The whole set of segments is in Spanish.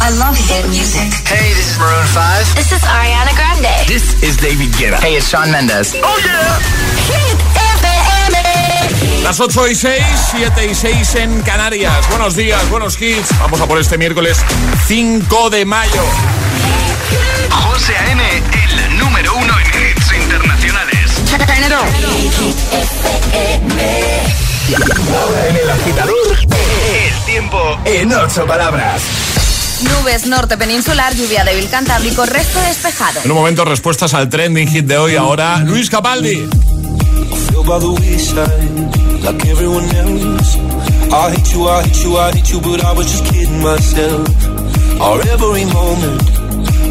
I love hit music. Hey, this is Maroon 5. This is Ariana Grande. This is David Guetta. Hey, it's Shawn Mendes. Oh yeah. Hit FM. Las 8 y 6, 7 y 6 en Canarias. Buenos días, buenos hits. Vamos a por este miércoles 5 de mayo. José A.M., el número uno en hits internacionales. Ahora en el agitador, El tiempo en ocho palabras. Nubes norte peninsular, lluvia débil cantábrico, resto despejado. En un momento, respuestas al trending hit de hoy. Ahora, Luis Capaldi. feel by the wayside, like everyone else. I hate you, I hate you, I hate you, but I was just kidding myself. Our every moment,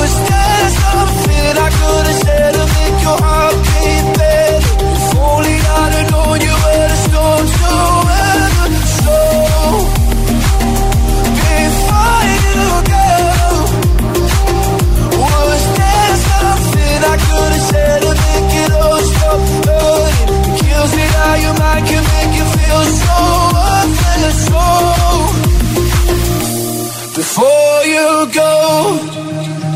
was there something I could have said to make your heart beat better? If only I'd have known you were the storm to weather. So before you go, was there something I could have said to make it all stop hurting? It kills me how your mind can make you feel so worthless. So before you go,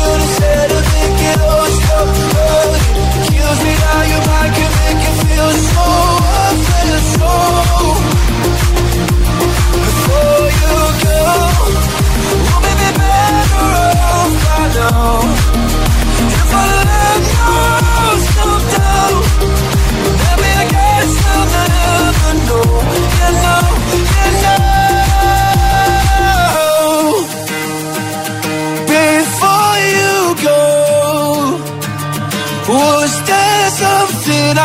something I could have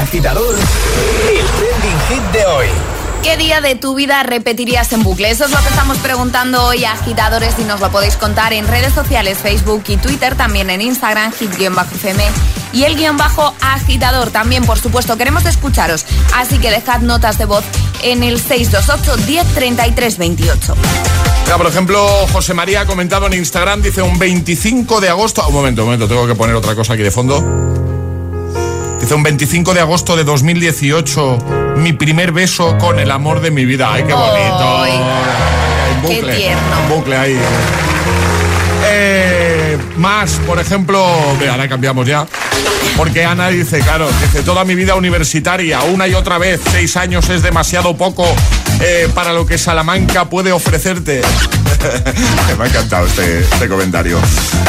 agitador, el trending hit de hoy. ¿Qué día de tu vida repetirías en bucle? Eso es lo que estamos preguntando hoy a agitadores y nos lo podéis contar en redes sociales, Facebook y Twitter, también en Instagram, hit-fm y el guion bajo agitador. También, por supuesto, queremos escucharos, así que dejad notas de voz en el 628 10 33 28. Mira, por ejemplo, José María ha comentado en Instagram, dice un 25 de agosto. Un momento, un momento, tengo que poner otra cosa aquí de fondo. Dice un 25 de agosto de 2018, mi primer beso con el amor de mi vida. ¡Ay, qué bonito! Ay, qué bucle, tierno. bucle ahí. Eh, más, por ejemplo, ve, ahora cambiamos ya. Porque Ana dice, claro, dice, toda mi vida universitaria, una y otra vez, seis años es demasiado poco eh, para lo que Salamanca puede ofrecerte. Me ha encantado este, este comentario.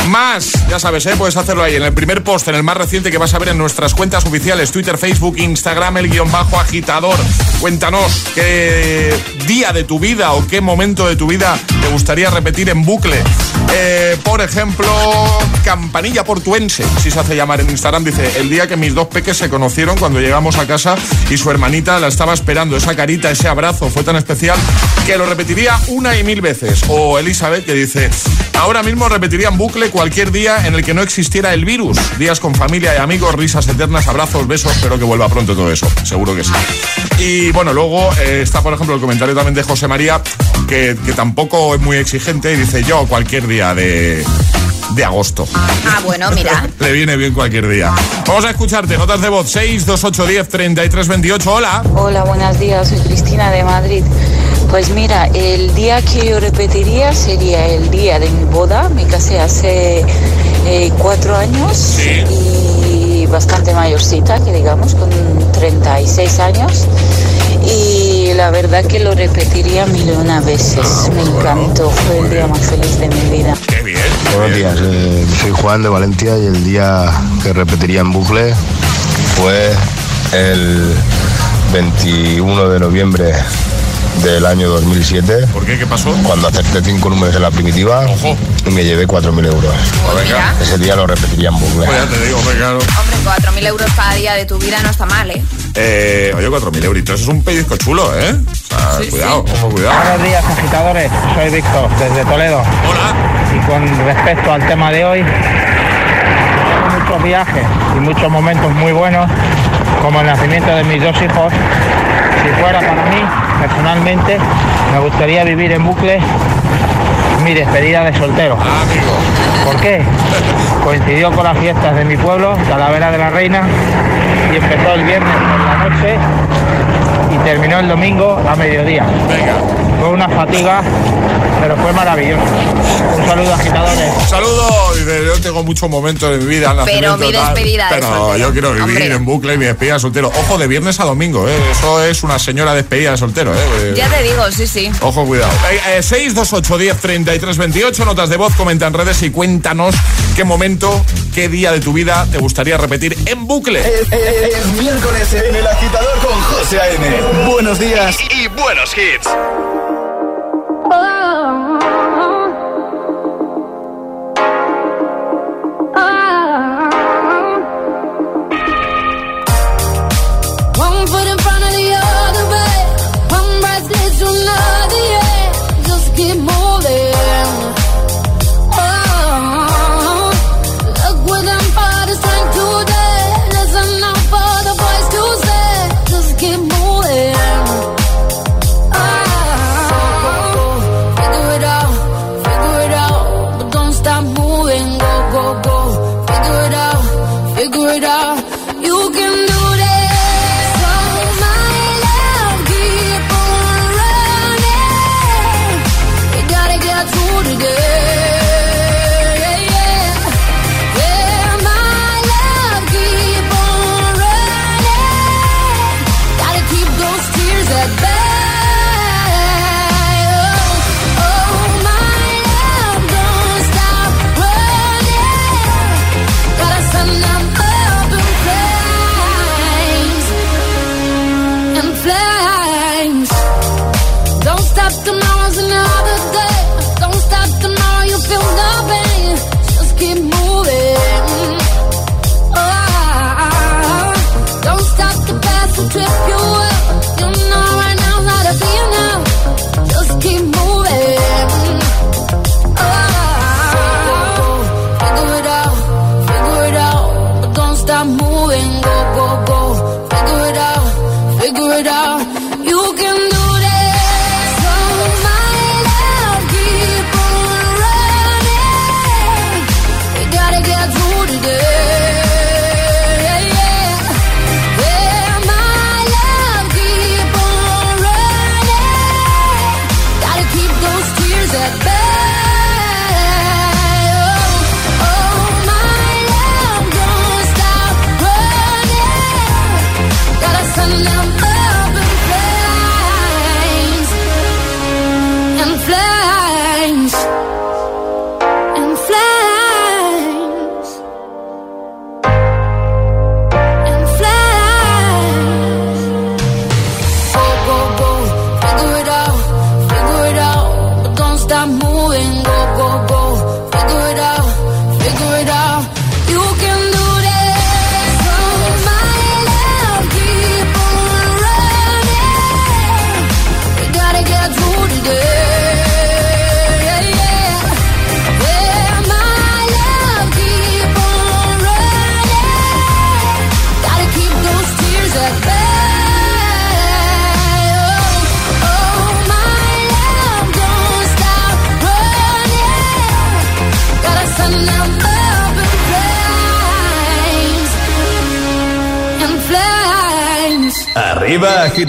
Más, ya sabes, ¿eh? puedes hacerlo ahí en el primer post, en el más reciente que vas a ver en nuestras cuentas oficiales, Twitter, Facebook, Instagram, el guion bajo agitador. Cuéntanos qué día de tu vida o qué momento de tu vida te gustaría repetir en bucle. Eh, por ejemplo, Campanilla Portuense, si se hace llamar en Instagram, dice, el día que mis dos peques se conocieron cuando llegamos a casa y su hermanita la estaba esperando, esa carita, ese abrazo fue tan especial que lo repetiría una y mil veces. O Elizabeth que dice, ahora mismo repetiría en bucle cualquier día en el que no existiera el virus. Días con familia y amigos, risas eternas, abrazos, besos, espero que vuelva pronto todo eso, seguro que sí. Y bueno, luego eh, está por ejemplo el comentario también de José María, que, que tampoco es muy exigente y dice yo cualquier día de, de agosto. Ah, bueno, mira. Le viene bien cualquier día. Vamos a escucharte, notas de voz 6, 2, 8, 10, 33, 28. Hola. Hola, buenos días, soy Cristina de Madrid. Pues mira, el día que yo repetiría sería el día de mi boda. Me casé hace eh, cuatro años Sí. y bastante mayorcita, que digamos, con 36 años. Y la verdad que lo repetiría mil y una veces. Me encantó, fue el día más feliz de mi vida. Qué bien. Buenos días, eh, soy Juan de Valencia y el día que repetiría en bucle fue el 21 de noviembre del año 2007, ¿Por qué? ¿Qué pasó? cuando acerté cinco números en la primitiva Ojo. y me llevé 4.000 euros. Pues venga. Ese día lo repetiría en bucle. Pues ya te digo, pues claro. Hombre, 4.000 euros cada día de tu vida no está mal, ¿eh? Eh, oye, 4.000 euritos es un pellizco chulo, ¿eh? O sea, Sí, cuidado, ojo, cuidado. Buenos días, agitadores. Soy Víctor, desde Toledo. Hola. Y con respecto al tema de hoy, muchos viajes y muchos momentos muy buenos, como el nacimiento de mis dos hijos. Si fuera para mí, personalmente, me gustaría vivir en bucle mi despedida de soltero. ¿Por qué? Coincidió con las fiestas de mi pueblo, Talavera de la Reina, y empezó el viernes por la noche y terminó el domingo a mediodía. Venga. Fue una fatiga, pero fue maravilloso. Un saludo, agitadores. Un saludo. Yo tengo muchos momentos de mi vida. Pero mi tal, despedida de Pero soltero. yo quiero vivir Hombre. en bucle mi despedida de soltero. Ojo, de viernes a domingo, ¿eh? Eso es una señora despedida de soltero, ¿eh? Ya te digo, sí, sí. Ojo, cuidado. Eh, eh, 628 10 33 28, notas de voz, comenta en redes y cuéntanos qué momento, qué día de tu vida te gustaría repetir en bucle. Es, es- es miércoles en el agitador con José A.M. Buenos días. Y, y buenos hits. Oh.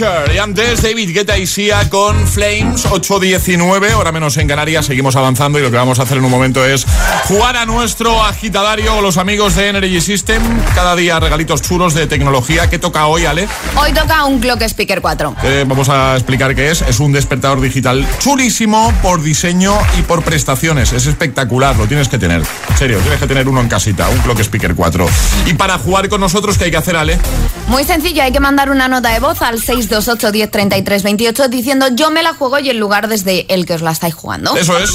Y antes David Guetta y Sia con Flames 8.19, hora menos en Canarias. Seguimos avanzando y lo que vamos a hacer en un momento es jugar a nuestro agitadario con los amigos de Energy System. Cada día regalitos chulos de tecnología. ¿Qué toca hoy, Ale? Hoy toca un Clock Speaker 4. Eh, vamos a explicar qué es. Es un despertador digital chulísimo por diseño y por prestaciones. Es espectacular, lo tienes que tener. En serio, tienes que tener uno en casita, un Clock Speaker 4. Y para jugar con nosotros, ¿qué hay que hacer, Ale? Muy sencillo, hay que mandar una nota de voz al 628 10 33 28 diciendo yo me la juego y el lugar desde el que os la estáis jugando. Eso es.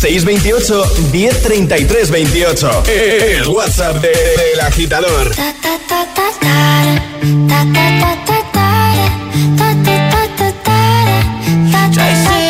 628 1033 28. El WhatsApp de- del agitador. Jason Derulo.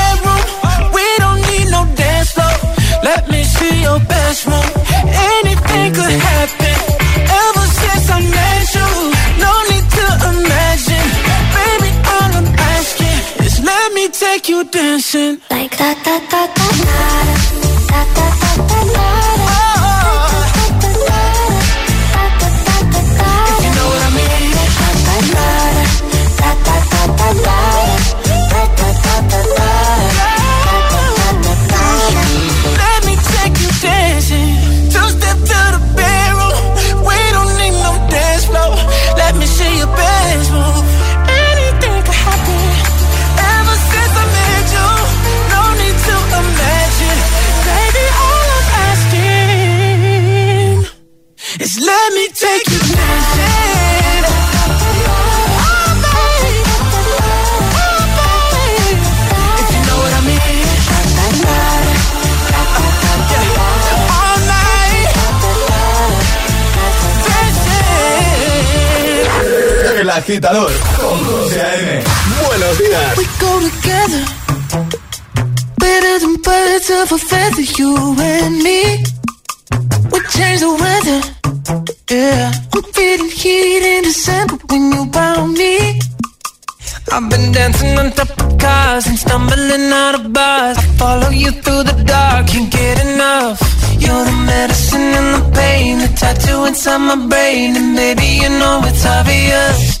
Let me see your best move. Anything could happen. Ever since I met you, no need to imagine. Baby, all I'm asking is let me take you dancing. Like da da da da da da da. Agitador con José A.M. Buenos días. We go together. Better than birds of a feather You and me. We change the weather. Yeah. I'm feeling heat in December When you found me. I've been dancing on top of cars And stumbling out of bars. I follow you through the dark Can't get enough. You're the medicine and the pain The tattoo inside my brain. And baby you know it's obvious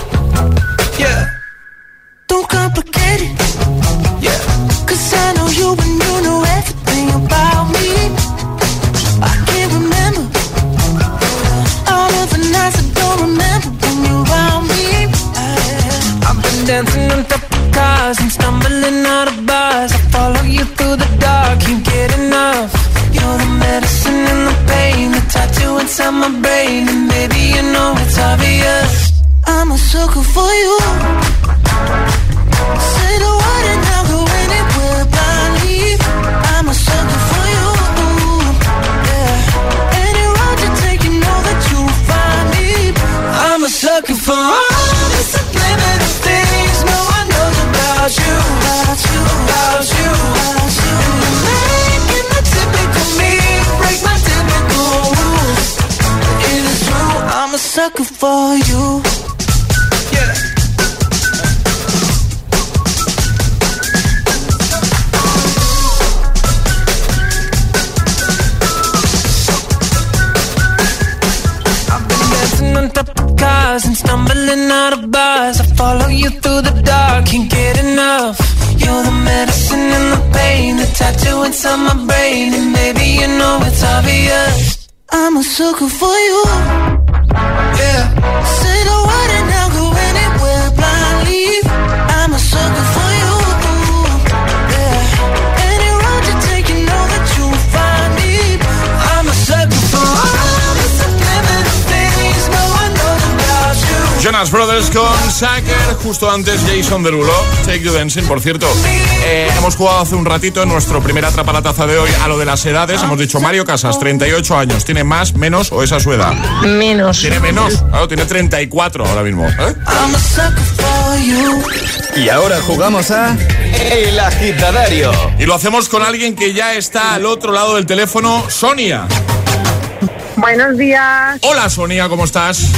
Yeah. Don't complicate it. Yeah. Cause I know you and you know everything about me. I can't remember all of the nights I don't remember when you're around me. I've been dancing on top of cars and stumbling out of bars. I follow you through the dark, can't get enough. You're the medicine and the pain, the tattoo inside my brain, and baby you know it's obvious. I'm a sucker for sucker for you. Jonas Brothers con Sacker, justo antes Jason Derulo, Take You Dancing, por cierto. eh, hemos jugado hace un ratito en nuestro primer atrapa la taza de hoy a lo de las edades. Hemos dicho Mario Casas, 38 años. ¿Tiene más, menos o esa su edad? Menos. Tiene menos, claro, tiene 34 ahora mismo. ¿eh? Y ahora jugamos a El Agitadario. Y lo hacemos con alguien que ya está al otro lado del teléfono, Sonia. Buenos días. Hola Sonia, ¿cómo estás?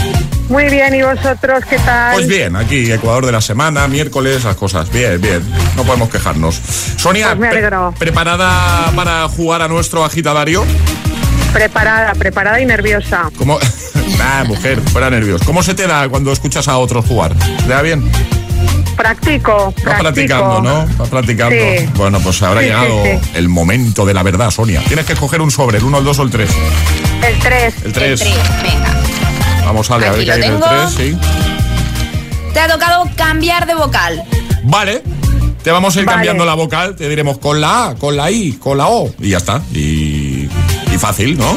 Muy bien, ¿y vosotros qué tal? Pues bien, aquí Ecuador de la semana, miércoles, las cosas. Bien, bien, no podemos quejarnos. Sonia, Pues me pre- alegro. ¿preparada para jugar a nuestro agitadario? Preparada, preparada y nerviosa. ¿Cómo? Ah, mujer, fuera nervios. ¿Cómo se te da cuando escuchas a otros jugar? ¿Te da bien? Practico, Vas practico. practicando, ¿no? Vas practicando. Sí. Bueno, pues habrá Sí, llegado sí. el momento de la verdad, Sonia. Tienes que escoger un sobre, el 1, el 2 o el 3. El 3. El 3. Venga. Vamos a ver, a ver qué hay en el tengo. 3, sí. Te ha tocado cambiar de vocal. Vale. Te vamos a ir Vale. cambiando la vocal, te diremos con la A, con la I, con la O. Y ya está. Y, y fácil, ¿no?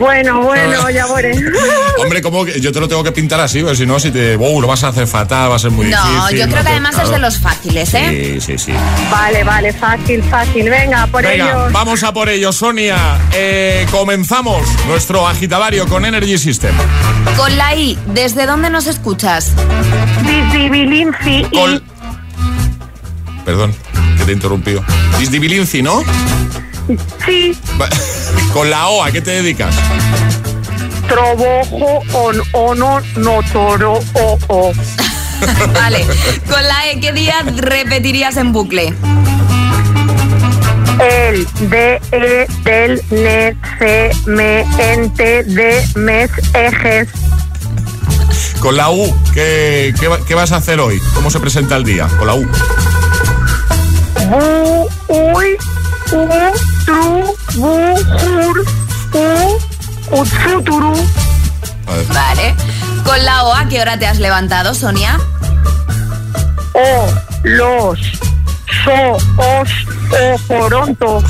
Bueno, bueno, ya veré. Hombre, como que yo te lo tengo que pintar así, porque si no, si te. wow, lo vas a hacer fatal, va a ser muy difícil. No, yo creo te- que además es de los fáciles, ¿eh? Sí, sí, sí. Vale, vale, fácil, fácil. Venga, por Venga, ellos. vamos a por ello, Sonia. Eh, comenzamos nuestro agitadario con Energy System. Con la I, ¿desde dónde nos escuchas? Disdibilinci y Con... Perdón, que te he interrumpido. Disdibilinci, ¿no? Sí, Con la O, ¿a qué te dedicas? trobojo on ono notoro o o. Vale. Con la E, ¿qué día repetirías en bucle? El, de, e, del, ne, ce, me, ente, de, mes, ejes. Con la U, ¿qué, qué, qué vas a hacer hoy? ¿Cómo se presenta el día? Con la U. Bu, uy, u, tru, bu, jur, u, utsuturu. A ver. Vale. Con la O, ¿a qué hora te has levantado, Sonia? O, los, so, os, o, poronto.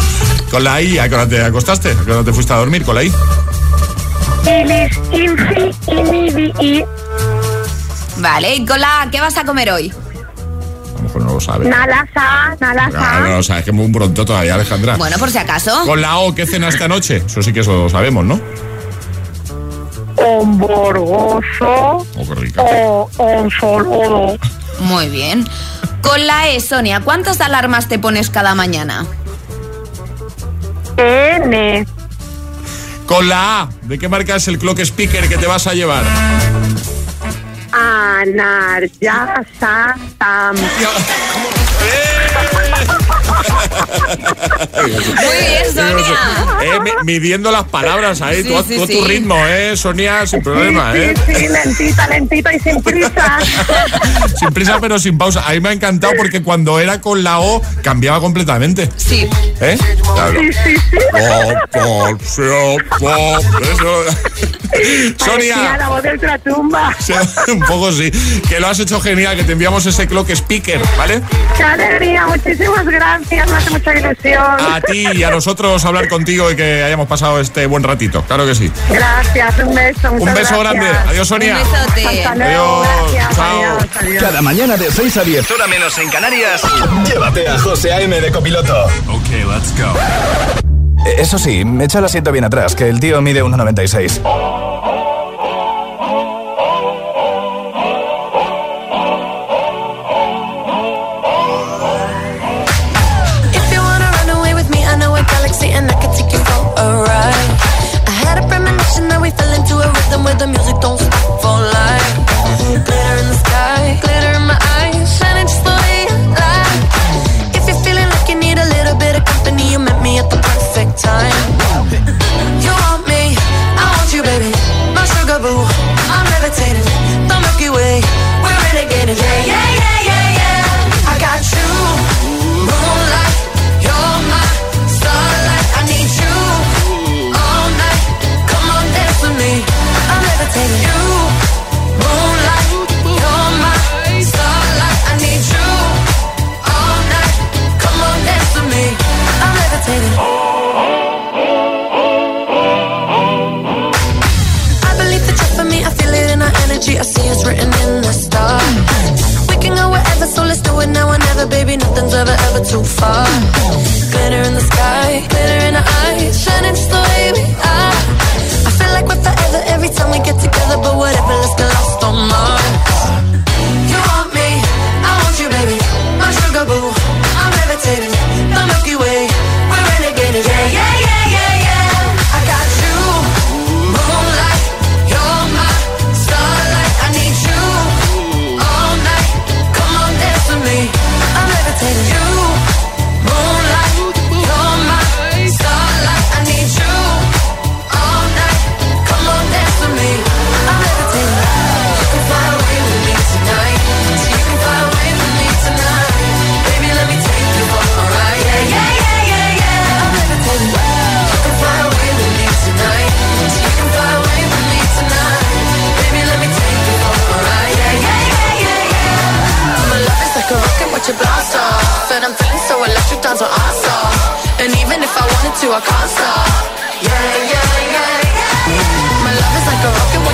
Con la I, ¿a qué hora te acostaste? ¿A qué hora te fuiste a dormir? Con la I. Ilis, infi, inidi, i, Vale. ¿Y con la A, qué vas a comer hoy? Lo no lo sabes. nalasa, nalasa. no, o sea, es que es muy pronto todavía, Alejandra. Bueno, por si acaso. Con la O, ¿qué cena esta noche? Eso sí que eso lo sabemos, ¿no? Omborgoso, Oh, qué rica. o. Muy bien. Con la E, Sonia, ¿cuántas alarmas te pones cada mañana? N, Con la A, ¿de qué marca es el clock speaker que te vas a llevar? Αναργιάσα τα. Muy bien, Sonia. Eh, mi- midiendo las palabras ahí, Sí, tú, sí, tu sí. ritmo, ¿eh, Sonia? Sin problema, sí, ¿eh? sí, sí, lentita, lentita y sin prisa. Sin prisa, pero sin pausa. A mí me ha encantado porque cuando era con la O cambiaba completamente. Sí. ¿Eh? Claro. Sí, sí, sí. Pop, Sonia. la voz de ultratumba. Un poco sí. Que lo has hecho genial, que te enviamos ese clock speaker, ¿vale? Qué alegría, muchísimas gracias, me hace mucha ilusión. A ti y a nosotros hablar contigo y que hayamos pasado este buen ratito. Claro que sí. Gracias, un beso. Un beso gracias. grande. Adiós, Sonia. Un besote. Hasta luego, Adiós. gracias. Chao. Adiós, adiós. Cada mañana de 6 a 10. Hora menos en Canarias. Llévate a José A.M. de copiloto. Ok, let's go. Eh, Eso sí, me echa el asiento bien atrás, que el tío mide 1,96. Rhythm where the music don't stop for life. Glitter in the sky,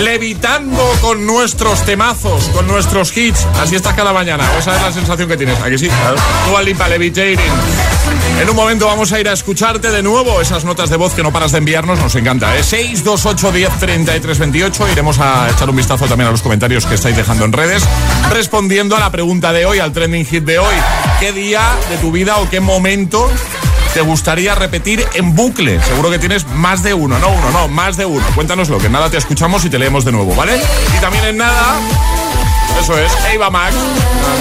Levitando con nuestros temazos, con nuestros hits. Así estás cada mañana. Esa es la sensación que tienes. Aquí sí. Dua Lipa Levitating. En un momento vamos a ir a escucharte de nuevo esas notas de voz que no paras de enviarnos. Nos encanta. ¿eh? 628 10 33 28. Iremos a echar un vistazo también a los comentarios que estáis dejando en redes. Respondiendo a la pregunta de hoy, al trending hit de hoy. ¿Qué día de tu vida o qué momento te gustaría repetir en bucle? Seguro que tienes más de uno, no uno, no, más de uno. Cuéntanoslo, que nada te escuchamos y te leemos de nuevo, ¿vale? Y también en nada, eso es, Eva Max.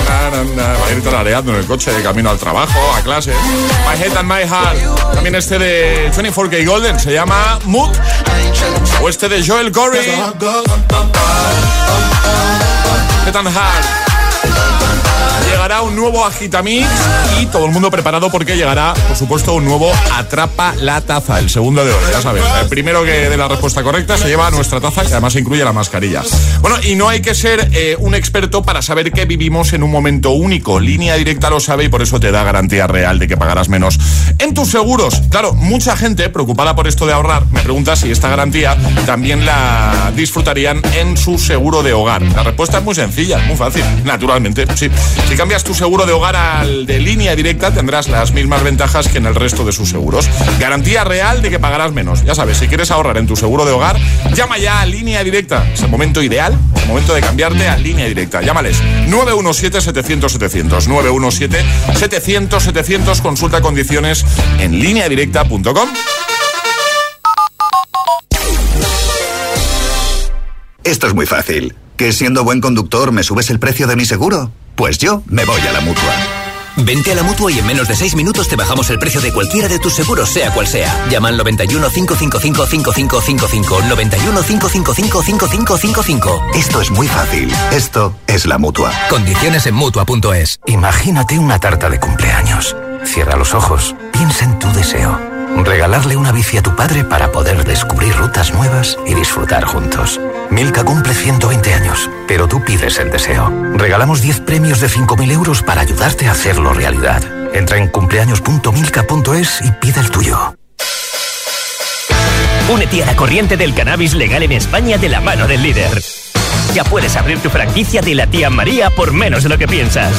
Na, na, na. Va a ir tarareando en el coche de camino al trabajo, a clase. My Head and My Heart. También este de 24K Golden, se llama Mood. O este de Joel Corey. Head and Heart. Llegará un nuevo Agitamix y todo el mundo preparado porque llegará, por supuesto, un nuevo Atrapa la Taza, el segundo de hoy, ya sabes. El primero que dé la respuesta correcta se lleva nuestra taza, que además incluye la mascarilla. Bueno, y no hay que ser eh, un experto para saber que vivimos en un momento único. Línea Directa lo sabe y por eso te da garantía real de que pagarás menos en tus seguros. Claro, mucha gente preocupada por esto de ahorrar me pregunta si esta garantía también la disfrutarían en su seguro de hogar. La respuesta es muy sencilla, muy fácil, naturalmente. Sí. Si cambias tu seguro de hogar al de línea directa, tendrás las mismas ventajas que en el resto de sus seguros. Garantía real de que pagarás menos. Ya sabes, si quieres ahorrar en tu seguro de hogar, llama ya a línea directa. Es el momento ideal, el momento de cambiarte a línea directa. Llámales 917-700-700. 917-700-700. Consulta condiciones en lineadirecta.com. Esto es muy fácil. ¿Que siendo buen conductor me subes el precio de mi seguro? Pues yo me voy a la mutua. Vente a la mutua y en menos de 6 minutos te bajamos el precio de cualquiera de tus seguros, sea cual sea. Llama al 91 555 5555. 91 555 5555. Esto es muy fácil. Esto es la mutua. Condiciones en mutua.es. Imagínate una tarta de cumpleaños. Cierra los ojos, piensa en tu deseo. Regalarle una bici a tu padre para poder descubrir rutas nuevas y disfrutar juntos. Milka cumple 120 años, pero tú pides el deseo. Regalamos 10 premios de 5.000 euros para ayudarte a hacerlo realidad. Entra en cumpleaños.milka.es y pide el tuyo. Únete a la corriente del cannabis legal en España de la mano del líder. Ya puedes abrir tu franquicia de la tía María por menos de lo que piensas.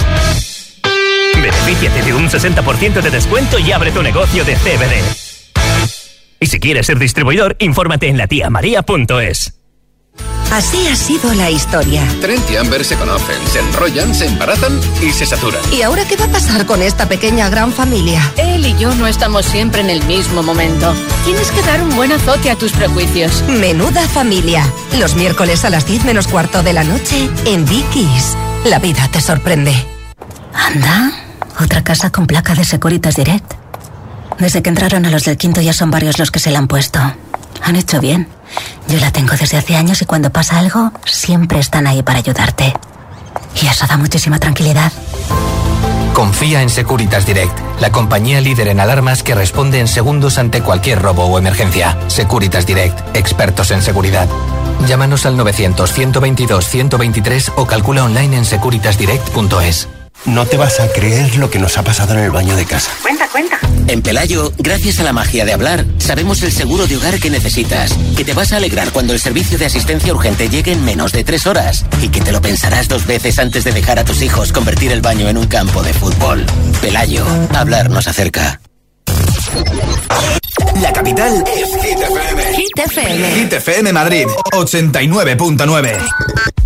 Benefíciate de un 60% de descuento y abre tu negocio de CBD. Y si quieres ser distribuidor, infórmate en latiamaria.es. Así ha sido la historia. Trent y Amber se conocen, se enrollan, se embarazan y se saturan. ¿Y ahora qué va a pasar con esta pequeña gran familia? Él y yo no estamos siempre en el mismo momento. Tienes que dar un buen azote a tus prejuicios. Menuda familia. Los miércoles a las 10 menos cuarto de la noche en Vicky's. La vida te sorprende. Anda. Otra casa con placa de Securitas Direct. Desde que entraron a los del quinto ya son varios los que se la han puesto. Han hecho bien. Yo la tengo desde hace años y cuando pasa algo, siempre están ahí para ayudarte. Y eso da muchísima tranquilidad. Confía en Securitas Direct, la compañía líder en alarmas que responde en segundos ante cualquier robo o emergencia. Securitas Direct, expertos en seguridad. Llámanos al 900-122-123 o calcula online en securitasdirect.es. No te vas a creer lo que nos ha pasado en el baño de casa. Cuenta, cuenta. En Pelayo, gracias a la magia de hablar, sabemos el seguro de hogar que necesitas, que te vas a alegrar cuando el servicio de asistencia urgente llegue en menos de tres horas y que te lo pensarás dos veces antes de dejar a tus hijos convertir el baño en un campo de fútbol. Pelayo, hablar nos acerca. La capital es Hit FM. Hit FM. Hit FM Madrid, 89.9.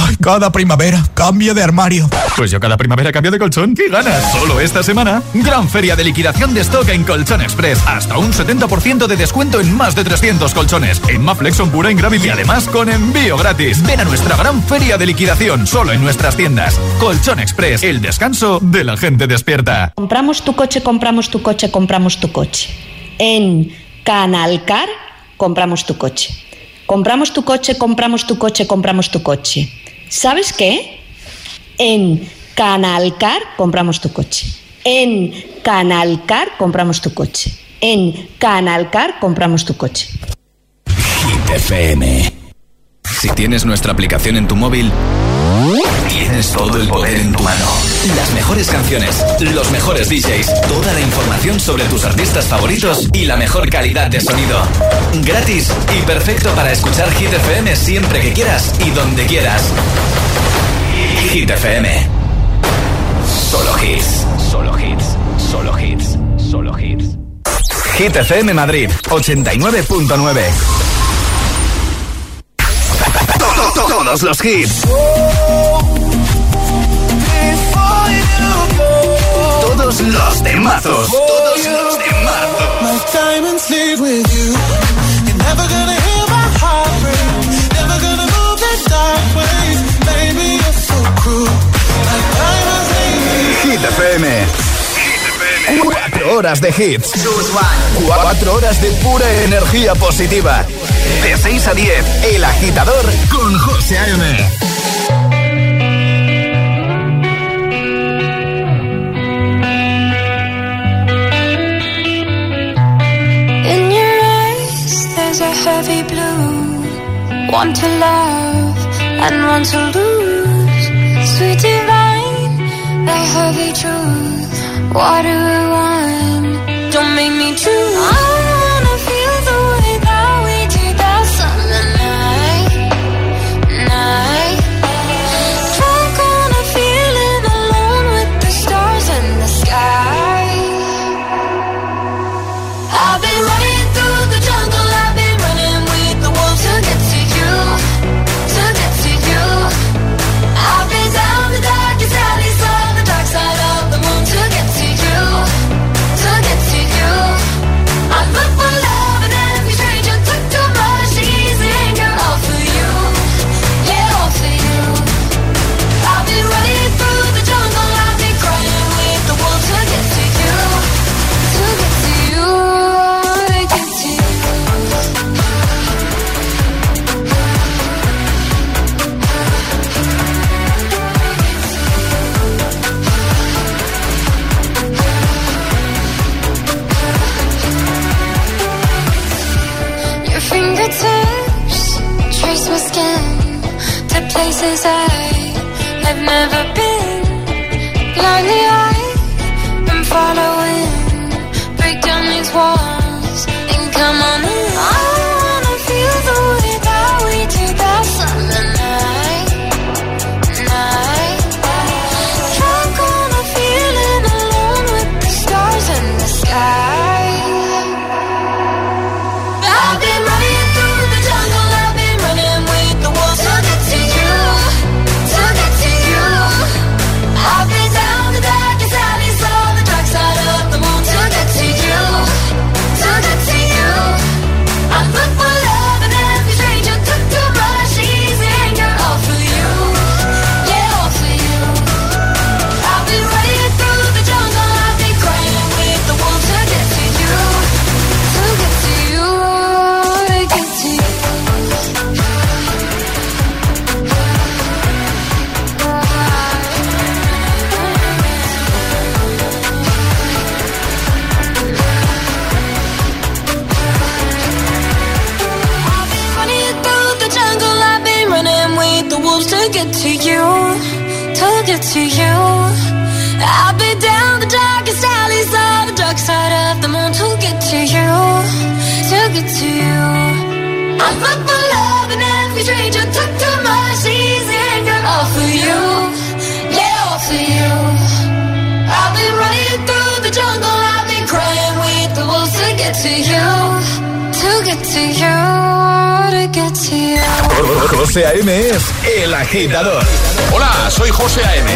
Ay, cada primavera cambia de armario. Pues yo cada primavera cambio de colchón. ¿Qué ganas? Solo esta semana, gran feria de liquidación de stock en Colchón Express. Hasta un 70% de descuento en más de 300 colchones. En Maflex, pura Gravity y además con envío gratis. Ven a nuestra gran feria de liquidación solo en nuestras tiendas. Colchón Express, el descanso de la gente despierta. Compramos tu coche, compramos tu coche, compramos tu coche. En Canalcar, compramos tu coche. Compramos tu coche, compramos tu coche, compramos tu coche. ¿Sabes qué? En Canalcar compramos tu coche. En Canalcar compramos tu coche. En Canalcar compramos tu coche. Hit FM. Si tienes nuestra aplicación en tu móvil, tienes todo el poder en tu mano. Las mejores canciones, los mejores DJs, toda la información sobre tus artistas favoritos y la mejor calidad de sonido. Gratis y perfecto para escuchar Hit FM siempre que quieras y donde quieras. Hit FM. Solo hits. Solo hits. Solo hits. Solo hits. Hit FM Madrid, 89.9. To- to- Todos los hits. Todos los temazos. Todos los temazos. My diamonds leave with you. You're never gonna hear my heart break. Never gonna move in dark ways. Baby, you're so cruel. My diamonds leave Hit FM. Cuatro horas de hits. Cuatro horas de pura energía positiva. De 6 a 10, El Agitador con José A.M. One to love and one to lose. Sweet divine, the heavy truth. Water and wine, don't make me choose. Agitador. Hola, soy José A.M.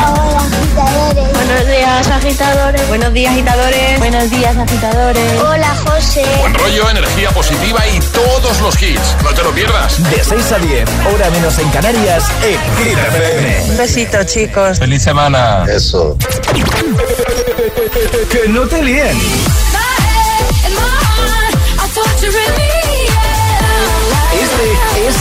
Buenos días, agitadores. Buenos días, agitadores. Buenos días, agitadores. Hola, José. Buen rollo, energía positiva y todos los hits. No te lo pierdas. De 6 a 10, hora menos en Canarias, en Hit FM. Un besito, chicos. Feliz semana. Eso. Que no te líen.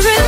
wondering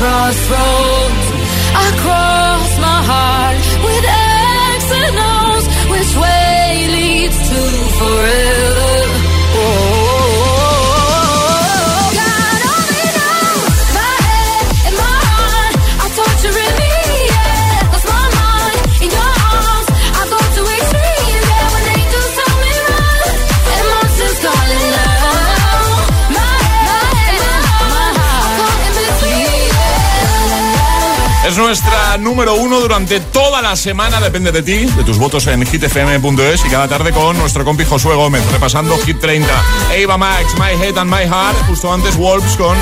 Crossroads. Nuestra número uno durante toda la semana, depende de ti, de tus votos en hitfm.es y cada tarde con nuestro compi Josué Gómez, repasando Hit 30. Eva Max, My Head and My Heart, justo antes Wolves con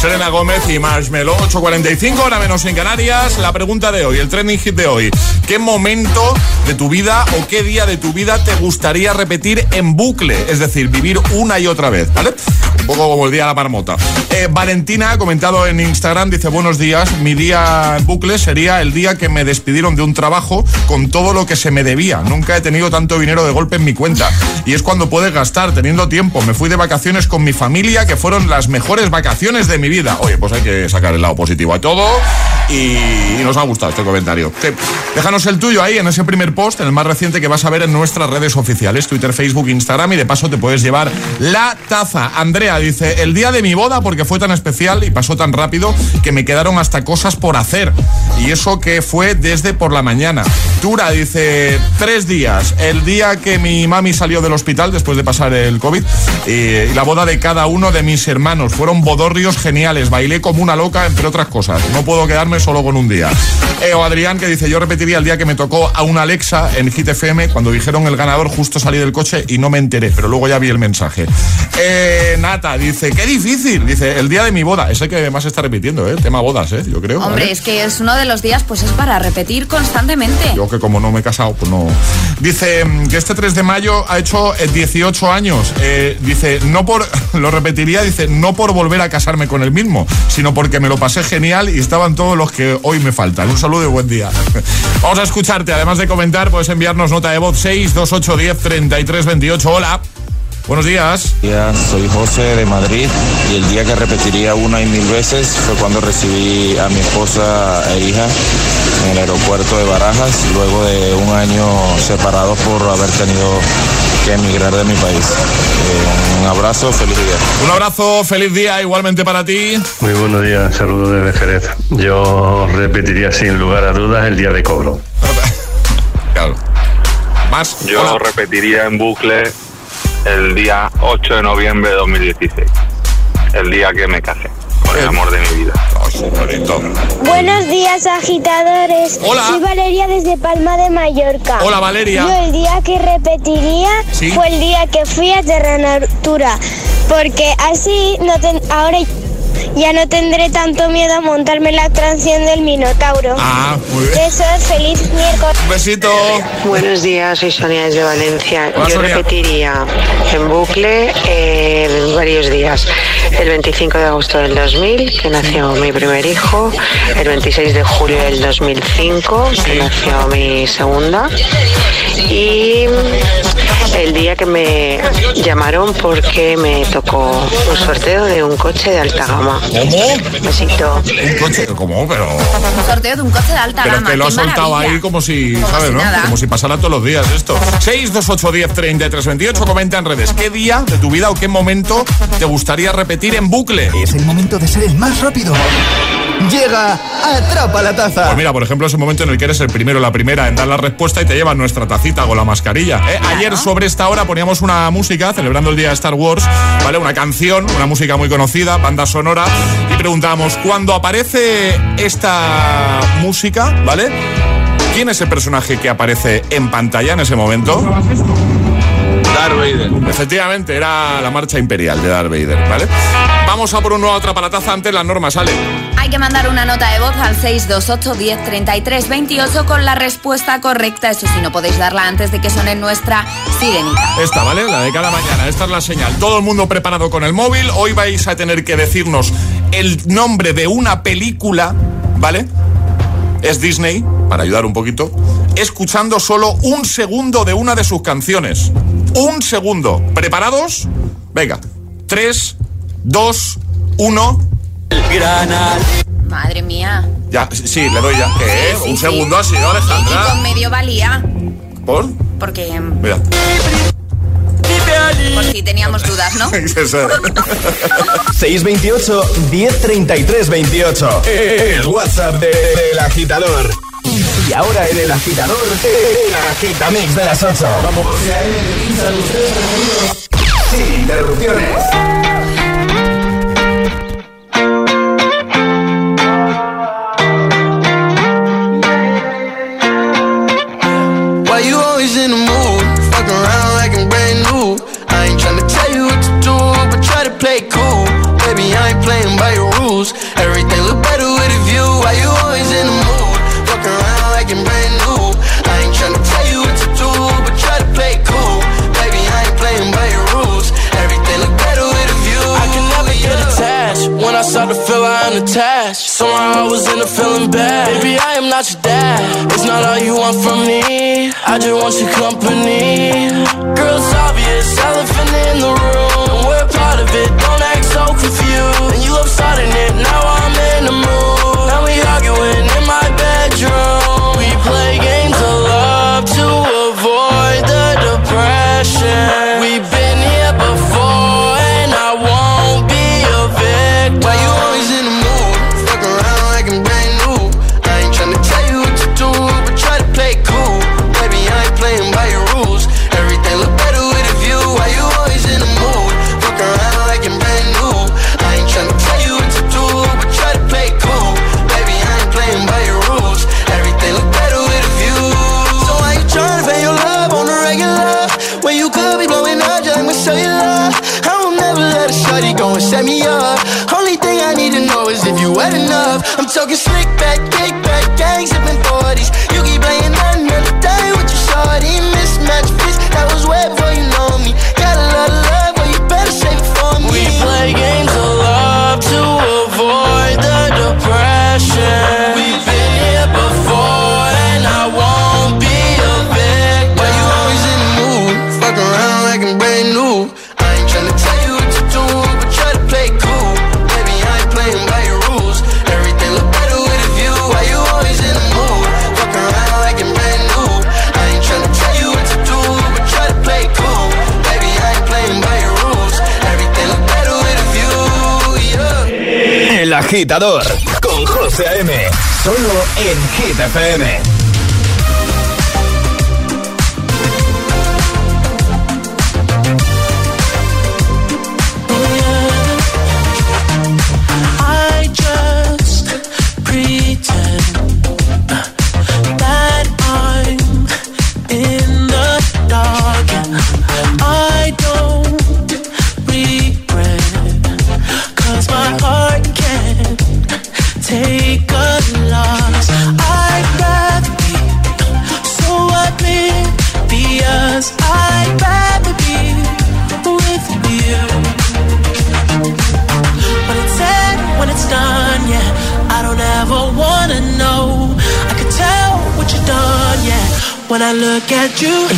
Serena Gómez y Marshmello. 8.45, hora menos en Canarias. La pregunta de hoy, el trending hit de hoy. ¿Qué momento de tu vida o qué día de tu vida te gustaría repetir en bucle? Es decir, vivir una y otra vez, ¿vale? Un poco como el día de la marmota. Eh, Valentina ha comentado en Instagram, dice, buenos días, mi día en bucle sería el día que me despidieron de un trabajo con todo lo que se me debía. Nunca he tenido tanto dinero de golpe en mi cuenta. Y es cuando puedes gastar, teniendo tiempo. Me fui de vacaciones con mi familia, que fueron las mejores vacaciones de mi vida. Oye, pues hay que sacar el lado positivo a todo. Y, nos ha gustado este comentario. Déjanos el tuyo ahí en ese primer post, en el más reciente que vas a ver en nuestras redes oficiales, Twitter, Facebook, Instagram, y de paso te puedes llevar la taza. Andrea dice, el día de mi boda, porque fue tan especial y pasó tan rápido que me quedaron hasta cosas por hacer. Y eso que fue desde por la mañana. Tura dice, tres días. El día que mi mami salió del hospital después de pasar el COVID y, y la boda de cada uno de mis hermanos. Fueron bodorrios geniales. Bailé como una loca, entre otras cosas. No puedo quedarme solo con un día. Eh, o Adrián que dice, yo repetiría el día que me tocó a una Alexa en Hit FM cuando dijeron el ganador justo salí del coche y no me enteré, pero luego ya vi el mensaje. Eh, Nata dice, qué difícil. Dice, el día de mi boda. Es el que más está repitiendo, ¿eh? Tema bodas, ¿eh? Yo creo. Hombre, ¿vale? es que es uno de los días, pues es para repetir constantemente. Yo que como no me he casado, pues no. Dice mm, que este 3 de mayo ha hecho 18 eh, años. Eh, dice, no por, lo repetiría, dice, no por volver a casarme con el mismo, sino porque me lo pasé genial y estaban todos los que hoy me faltan. Un saludo y buen día. Vamos a escucharte, además de comentar, puedes enviarnos nota de voz 62810 3328. Hola. Buenos días. Soy José de Madrid y el día que repetiría una y mil veces fue cuando recibí a mi esposa e hija en el aeropuerto de Barajas, luego de un año separados por haber tenido que emigrar de mi país. Eh, un abrazo, feliz día. Un abrazo, feliz día igualmente para ti. Muy buenos días, saludos desde Jerez. Yo repetiría sin lugar a dudas el día de cobro. claro. Más. Yo repetiría en bucle el día 8 de noviembre de 2016, el día que me casé con el amor de mi vida. Buenos días, agitadores. Hola. Soy Valeria desde Palma de Mallorca. Hola, Valeria. Yo el día que repetiría ¿Sí? fue el día que fui a Terranatura. Porque así no ten- ahora ya no tendré tanto miedo a montarme la atracción del Minotauro. Ah, muy bien. Besos, feliz miércoles. Un besito. Buenos días, soy Sonia desde Valencia. Hola, Yo Sonia. repetiría en bucle eh, varios días. El 25 de agosto del 2000, que nació mi primer hijo. El 26 de julio del 2005, que nació mi segunda. Y el día que me llamaron porque me tocó un sorteo de un coche de alta gama. ¿Cómo? Besito. Un coche, ¿cómo? Pero. Un sorteo de un coche de alta Pero es gama. que lo ha soltado maravilla. ahí como si, Como ¿sabes, si no? nada. Como si pasara todos los días esto. 62810 3328, comenta en redes. ¿Qué día de tu vida o qué momento te gustaría repetir en bucle? Es el momento de ser el más rápido. Llega Atrapa la Taza. Pues mira, por ejemplo, ese momento en el que eres el primero o la primera en dar la respuesta y te llevan nuestra tacita con la mascarilla. ¿eh? Ayer sobre esta hora poníamos una música celebrando el día de Star Wars, ¿vale? Una canción, una música muy conocida, banda sonora, y preguntábamos, cuando aparece esta música, ¿vale? ¿Quién es el personaje que aparece en pantalla en ese momento? Darth Vader. Efectivamente, era la marcha imperial de Darth Vader, ¿vale? Vamos a por un nuevo atrapalataza antes las normas, ¿sale? Hay que mandar una nota de voz al 628 10 33 28 con la respuesta correcta. Eso sí, no podéis darla antes de que suene nuestra sirenita. Esta, ¿vale? La de cada mañana. Esta es la señal. Todo el mundo preparado con el móvil. Hoy vais a tener que decirnos el nombre de una película, ¿vale? Es Disney, para ayudar un poquito, escuchando solo un segundo de una de sus canciones. Un segundo. ¿Preparados? Venga. Tres, dos, uno. Madre mía. Ya, sí, le doy ya. ¿Qué? Sí, sí, un sí. segundo ha sido, Y Alejandra. con medio valía. ¿Por? Porque. em, Mira. Por si teníamos dudas, ¿no? 628 1033 28. El WhatsApp de- del agitador. Y ahora en el agitador, el agitamix de las 8. Vamos. Sin interrupciones. Why you always attached, somehow I was in a feeling bad. Baby, I am not your dad. It's not all you want from me. I just want your company. Girl, it's obvious, elephant in the room. And we're part of it. Don't act so confused. And you love starting it. Now I'm in the mood. Now we arguing agitador con José M. Solo en Hit you.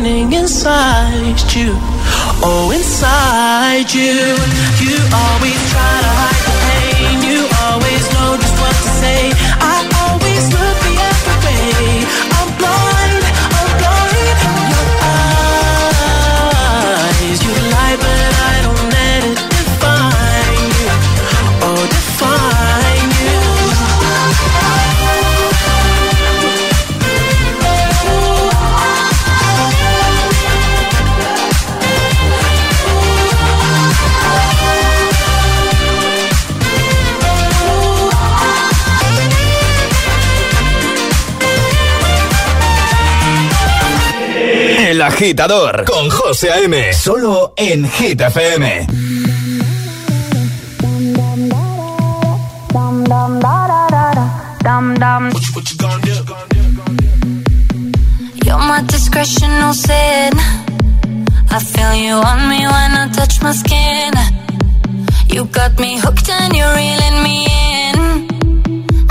burning inside you. Oh, inside you. You always try. agitador con José A.M. Solo en Hit FM. You're my discretion, no sin. I feel you on me when I touch my skin. You got me hooked and you're reeling me in.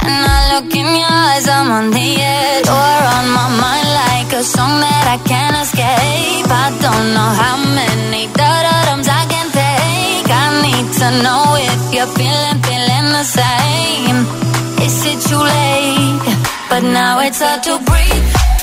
When I look in your eyes, I'm on the edge. You're on my mind like a song that I can't escape. I don't know how many heartbreaks I can take. I need to know if you're feeling, feeling the same. Is it too late? But now it's hard to breathe.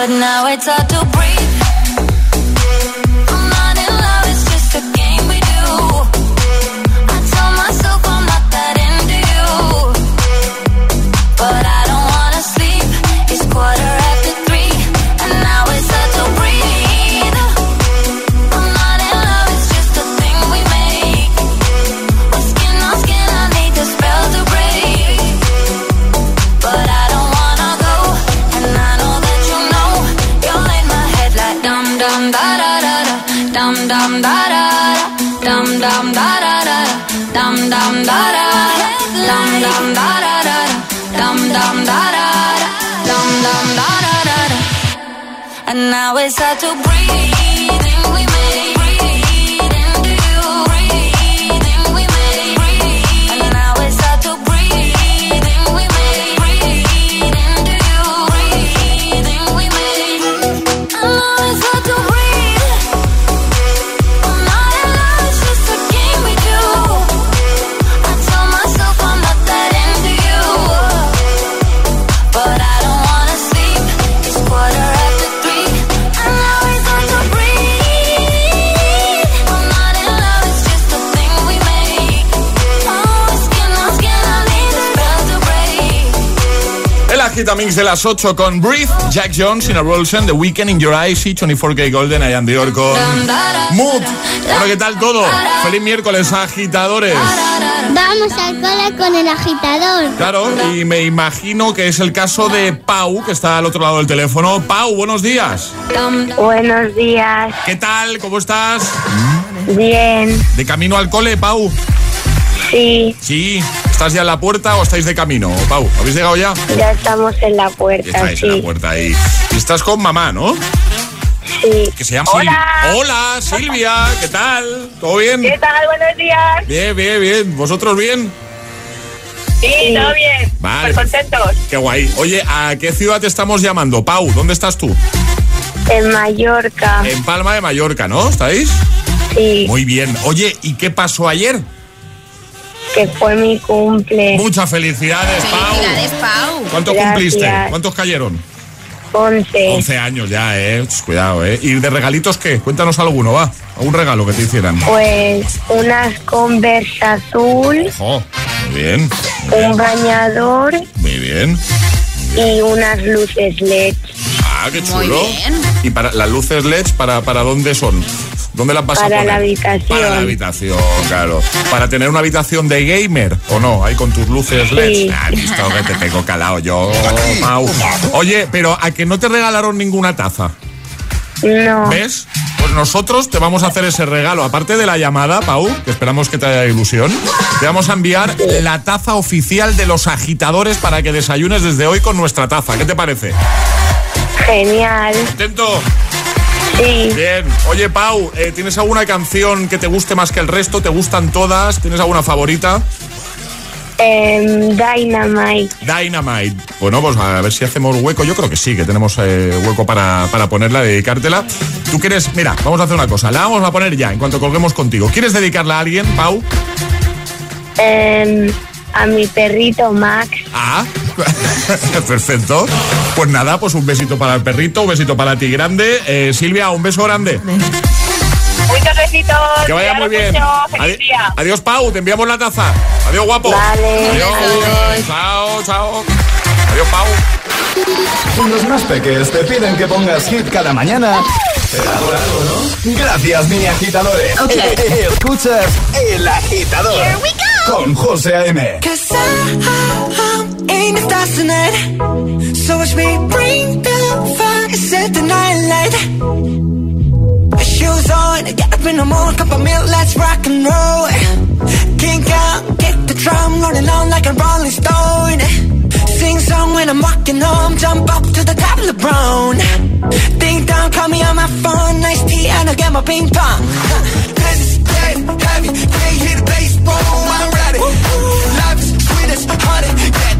But now it's hard to breathe. To agitamix de las 8 con Breathe, Jack Jones, In a Rolsen, The Weekend in Your Eyes y 24K Golden, I Am Dior con Mood. Bueno, ¿qué tal todo? Feliz miércoles, agitadores. Vamos al cole con el agitador. Claro, y me imagino que es el caso de Pau, que está al otro lado del teléfono. Pau, buenos días. Buenos días. ¿Qué tal? ¿Cómo estás? Bien. ¿De camino al cole, Pau? Sí. Sí. ¿Estás ya en la puerta o estáis de camino, Pau? ¿Habéis llegado ya? Ya estamos en la puerta, Estáis en la puerta ahí. Y estás con mamá, ¿no? Sí. Que se llama Hola. Sil- Hola, Silvia. ¿Qué tal? ¿Todo bien? ¿Qué tal? Buenos días. Bien, bien, bien. ¿Vosotros bien? Sí, todo bien. Vale. contentos. Qué guay. Oye, ¿a qué ciudad te estamos llamando? Pau, ¿dónde estás tú? En Mallorca. En Palma de Mallorca, ¿no? ¿Estáis? Sí. Muy bien. Oye, ¿y qué pasó ayer? Que fue mi cumple. Muchas felicidades, Pau. Felicidades, Pau. ¿Cuánto Gracias. cumpliste? ¿Cuántos cayeron? 11. 11 años ya, ¿eh? Ch, Cuidado, ¿eh? ¿Y de regalitos qué? Cuéntanos alguno, va. ¿Algún regalo que te hicieran? Pues unas Converse azul, Ojo, muy bien, un bañador muy bien. y unas luces LED. Ah, qué Muy chulo. bien. ¿Y para las luces LEDs, para, para dónde son? ¿Dónde las vas a Para poner? la habitación. Para la habitación, claro. ¿Para tener una habitación de gamer o no? Ahí con tus luces LEDs. Sí. Ah, visto que te tengo calado yo, Mau. Oye, pero ¿a que no te regalaron ninguna taza? No. ¿Ves? Pues nosotros te vamos a hacer ese regalo. Aparte de la llamada, Pau, que esperamos que te haya ilusión, te vamos a enviar la taza oficial de los agitadores para que desayunes desde hoy con nuestra taza. ¿Qué te parece? Genial. ¿Contento? Sí. Bien. Oye, Pau, eh, ¿tienes alguna canción que te guste más que el resto? ¿Te gustan todas? ¿Tienes alguna favorita? Em, Dynamite. Dynamite. Bueno, pues a ver si hacemos hueco. Yo creo que sí, que tenemos eh, hueco para, para ponerla, dedicártela. ¿Tú quieres? Mira, vamos a hacer una cosa. La vamos a poner ya, en cuanto colguemos contigo. ¿Quieres dedicarla a alguien, Pau? Em, a mi perrito Max. Ah, perfecto. Pues nada, pues un besito para el perrito, un besito para ti grande. Eh, Silvia, un beso grande. Muchos besitos. Que vaya muy bien. Adi adiós, Pau. Te enviamos la taza. Adiós, guapo. Vale. Adiós. adiós. Chao, chao. Adiós, Pau. Los más peques te piden que pongas hit cada mañana. Algo, ¿no? Gracias, mini agitadores. Okay. Escuchas El Agitador. Here we go. Con José A.M. Cause I'm in the stars tonight. So watch me bring the fire, set the night light. Shoes on, get up in the morning, cup of milk, let's rock and roll. Kink out, get the drum rolling on like a rolling stone. Sing song when I'm walking home, jump up to the top of the brown. Ding dong, call me on my phone, nice tea, and I'll get my ping pong. is sweet as honey, yeah,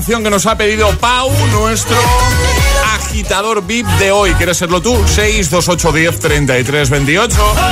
canción que nos ha pedido Pau, nuestro agitador VIP de hoy. ¿Quieres serlo tú? 628103328.